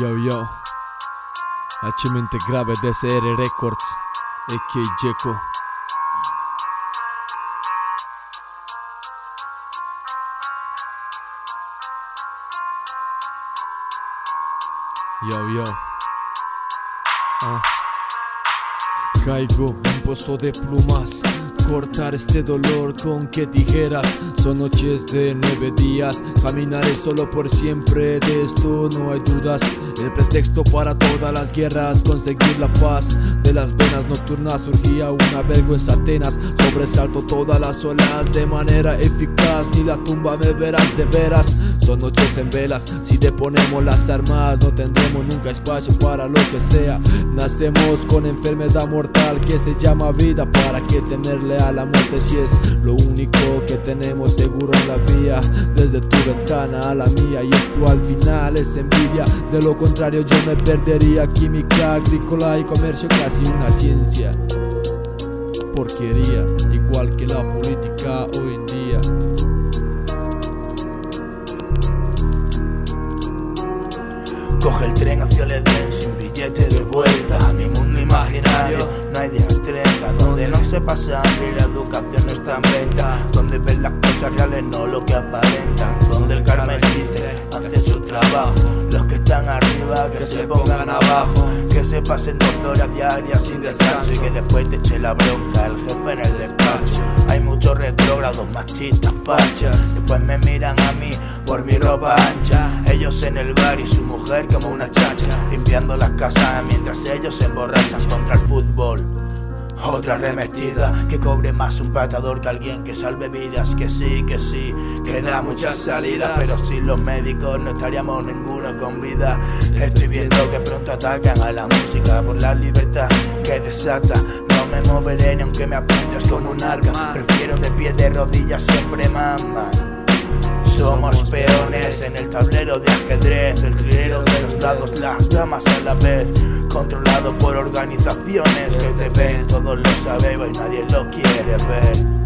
Yo, yo. H-mente grave DSR Records. A.K. Jeco. Yo, yo. Ah. Caigo en pozo de plumas cortar este dolor con qué tijeras. Son noches de nueve días, caminaré solo por siempre, de esto no hay dudas. El pretexto para todas las guerras, conseguir la paz. De las venas nocturnas surgía una vergüenza Atenas, sobresalto todas las olas de manera eficaz. Ni la tumba me verás de veras, son noches en velas. Si deponemos las armas, no tendremos nunca espacio para lo que sea. Nacemos con enfermedad mortal que se llama vida, para que a la muerte si es lo único que tenemos seguro en la vía. Desde tu ventana a la mía y esto al final es envidia. De lo contrario yo me perdería. Química, agrícola y comercio casi una ciencia. Porquería, igual que la política hoy día. Coge el tren hacia el Edén sin billete de vuelta. Mi mundo imaginario no hay día 30 Donde no se pasa hambre y la educación no está en venta. Donde ven las cosas reales, no lo que aparentan. Donde el karma existe, hace su trabajo. Los que están arriba, que se pongan abajo. Que se pasen dos horas diarias sin descanso Y que después te eche la bronca el jefe en el despacho. Hay muchos retrógrados, machistas, fachas Después me miran a mí por mi ropa ancha. Ellos en el bar y su mujer como una chacha Limpiando las casas mientras ellos se emborrachan contra el fútbol otra remestida que cobre más un patador que alguien que salve vidas. Que sí, que sí, que da muchas salidas. Pero sin los médicos no estaríamos ninguno con vida. Estoy viendo que pronto atacan a la música por la libertad que desata. No me moveré ni aunque me apuntes con un arca. Prefiero de pie de rodillas siempre mamá. Somos peones en el tablero de ajedrez, el trilero de las damas a la vez, controlado por organizaciones que te ven, todos lo sabemos y nadie lo quiere ver